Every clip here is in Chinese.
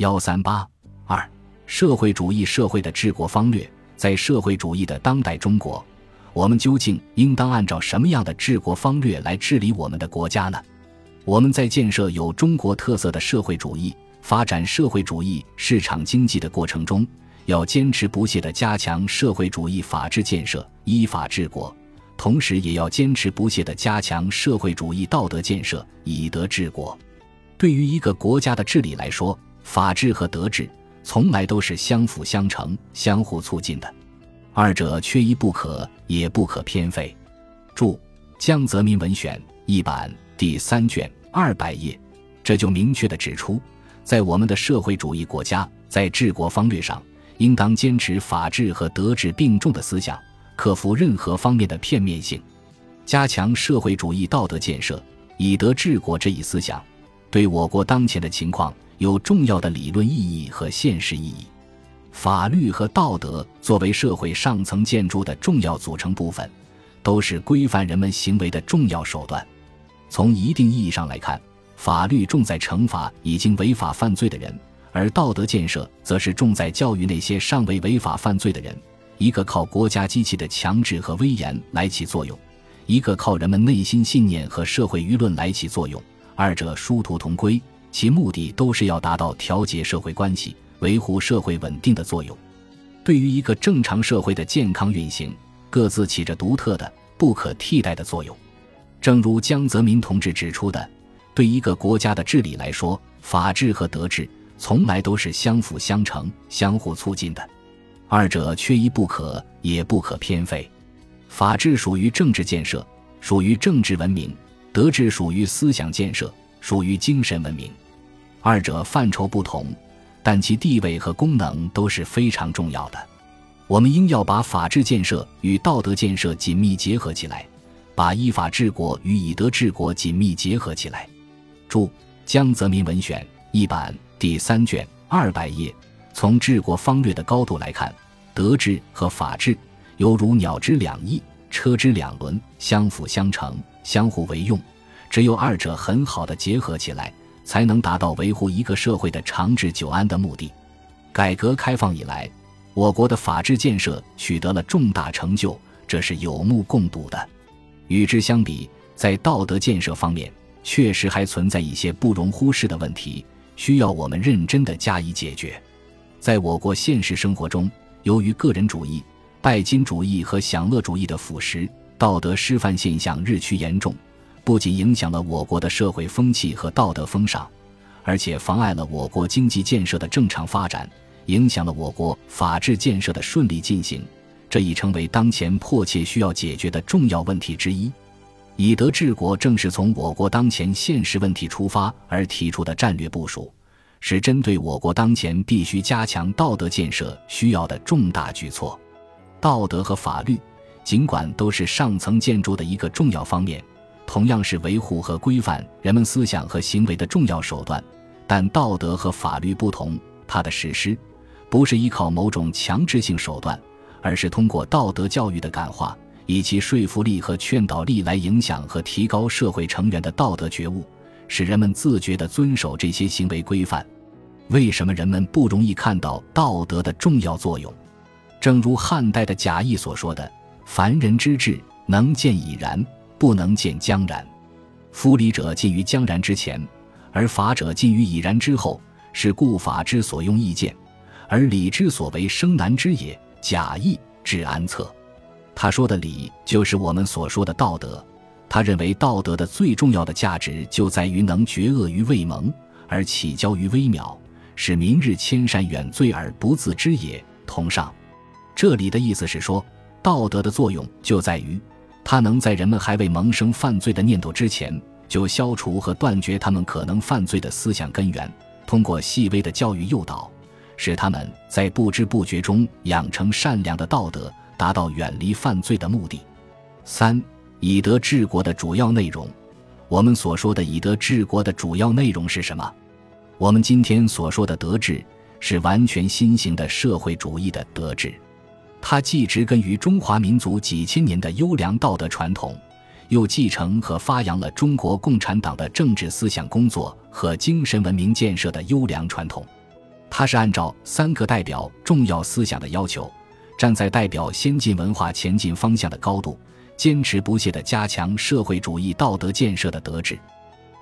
幺三八二，社会主义社会的治国方略，在社会主义的当代中国，我们究竟应当按照什么样的治国方略来治理我们的国家呢？我们在建设有中国特色的社会主义、发展社会主义市场经济的过程中，要坚持不懈地加强社会主义法治建设，依法治国；同时，也要坚持不懈地加强社会主义道德建设，以德治国。对于一个国家的治理来说，法治和德治从来都是相辅相成、相互促进的，二者缺一不可，也不可偏废。注：江泽民文选一版第三卷二百页，这就明确地指出，在我们的社会主义国家，在治国方略上，应当坚持法治和德治并重的思想，克服任何方面的片面性，加强社会主义道德建设，以德治国这一思想，对我国当前的情况。有重要的理论意义和现实意义。法律和道德作为社会上层建筑的重要组成部分，都是规范人们行为的重要手段。从一定意义上来看，法律重在惩罚已经违法犯罪的人，而道德建设则是重在教育那些尚未违法犯罪的人。一个靠国家机器的强制和威严来起作用，一个靠人们内心信念和社会舆论来起作用，二者殊途同归。其目的都是要达到调节社会关系、维护社会稳定的作用。对于一个正常社会的健康运行，各自起着独特的、不可替代的作用。正如江泽民同志指出的，对一个国家的治理来说，法治和德治从来都是相辅相成、相互促进的，二者缺一不可，也不可偏废。法治属于政治建设，属于政治文明；德治属于思想建设。属于精神文明，二者范畴不同，但其地位和功能都是非常重要的。我们应要把法治建设与道德建设紧密结合起来，把依法治国与以德治国紧密结合起来。注：江泽民文选一版第三卷二百页。从治国方略的高度来看，德治和法治犹如鸟之两翼，车之两轮，相辅相成，相互为用。只有二者很好的结合起来，才能达到维护一个社会的长治久安的目的。改革开放以来，我国的法治建设取得了重大成就，这是有目共睹的。与之相比，在道德建设方面，确实还存在一些不容忽视的问题，需要我们认真的加以解决。在我国现实生活中，由于个人主义、拜金主义和享乐主义的腐蚀，道德失范现象日趋严重。不仅影响了我国的社会风气和道德风尚，而且妨碍了我国经济建设的正常发展，影响了我国法治建设的顺利进行。这已成为当前迫切需要解决的重要问题之一。以德治国正是从我国当前现实问题出发而提出的战略部署，是针对我国当前必须加强道德建设需要的重大举措。道德和法律尽管都是上层建筑的一个重要方面。同样是维护和规范人们思想和行为的重要手段，但道德和法律不同，它的实施不是依靠某种强制性手段，而是通过道德教育的感化，以其说服力和劝导力来影响和提高社会成员的道德觉悟，使人们自觉地遵守这些行为规范。为什么人们不容易看到道德的重要作用？正如汉代的贾谊所说的：“凡人之志，能见已然。”不能见将然，夫礼者近于将然之前，而法者近于已然之后，是故法之所用意见，而礼之所为生难之也。假意至安策。他说的礼，就是我们所说的道德。他认为道德的最重要的价值就在于能绝恶于未萌，而起交于微渺，使明日千善远罪而不自知也。同上，这里的意思是说，道德的作用就在于。它能在人们还未萌生犯罪的念头之前，就消除和断绝他们可能犯罪的思想根源，通过细微的教育诱导，使他们在不知不觉中养成善良的道德，达到远离犯罪的目的。三、以德治国的主要内容。我们所说的以德治国的主要内容是什么？我们今天所说的德治，是完全新型的社会主义的德治。它既植根于中华民族几千年的优良道德传统，又继承和发扬了中国共产党的政治思想工作和精神文明建设的优良传统。它是按照三个代表重要思想的要求，站在代表先进文化前进方向的高度，坚持不懈地加强社会主义道德建设的德治。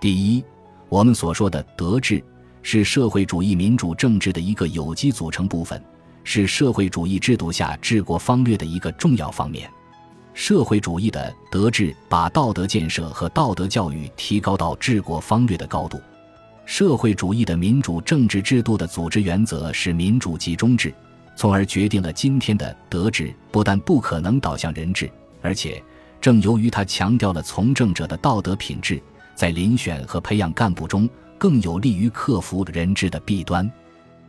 第一，我们所说的德治，是社会主义民主政治的一个有机组成部分，是社会主义制度下治国方略的一个重要方面。社会主义的德治把道德建设和道德教育提高到治国方略的高度。社会主义的民主政治制度的组织原则是民主集中制，从而决定了今天的德治不但不可能导向人治，而且正由于它强调了从政者的道德品质，在遴选和培养干部中更有利于克服人治的弊端。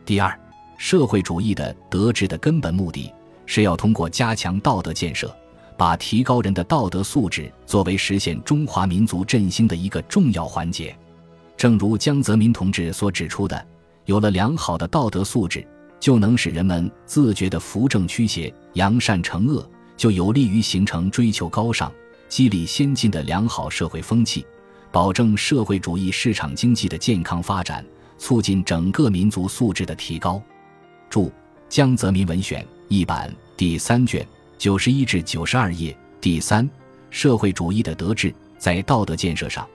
第二，社会主义的德治的根本目的是要通过加强道德建设，把提高人的道德素质作为实现中华民族振兴的一个重要环节。正如江泽民同志所指出的，有了良好的道德素质，就能使人们自觉地扶正驱邪、扬善惩恶，就有利于形成追求高尚、激励先进的良好社会风气，保证社会主义市场经济的健康发展，促进整个民族素质的提高。注：江泽民文选一版第三卷九十一至九十二页第三。社会主义的德治在道德建设上。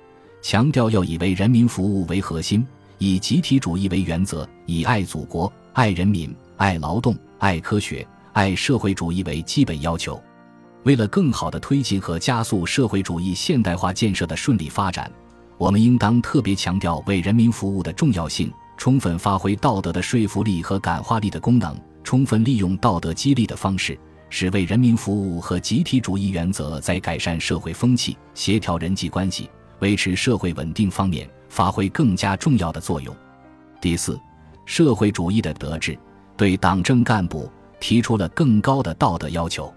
强调要以为人民服务为核心，以集体主义为原则，以爱祖国、爱人民、爱劳动、爱科学、爱社会主义为基本要求。为了更好地推进和加速社会主义现代化建设的顺利发展，我们应当特别强调为人民服务的重要性，充分发挥道德的说服力和感化力的功能，充分利用道德激励的方式，使为人民服务和集体主义原则在改善社会风气、协调人际关系。维持社会稳定方面发挥更加重要的作用。第四，社会主义的德治对党政干部提出了更高的道德要求。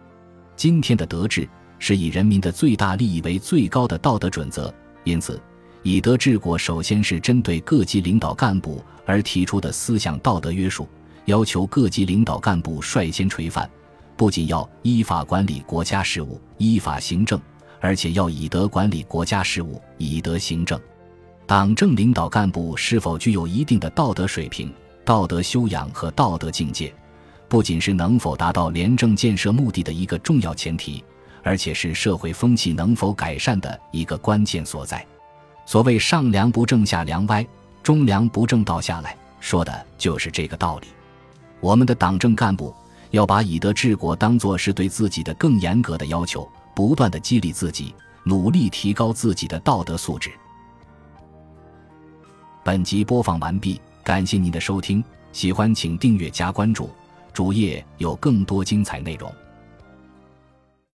今天的德治是以人民的最大利益为最高的道德准则，因此，以德治国首先是针对各级领导干部而提出的思想道德约束，要求各级领导干部率先垂范，不仅要依法管理国家事务，依法行政。而且要以德管理国家事务，以德行政。党政领导干部是否具有一定的道德水平、道德修养和道德境界，不仅是能否达到廉政建设目的的一个重要前提，而且是社会风气能否改善的一个关键所在。所谓“上梁不正下梁歪，中梁不正倒下来”，说的就是这个道理。我们的党政干部要把以德治国当作是对自己的更严格的要求。不断的激励自己，努力提高自己的道德素质。本集播放完毕，感谢您的收听，喜欢请订阅加关注，主页有更多精彩内容。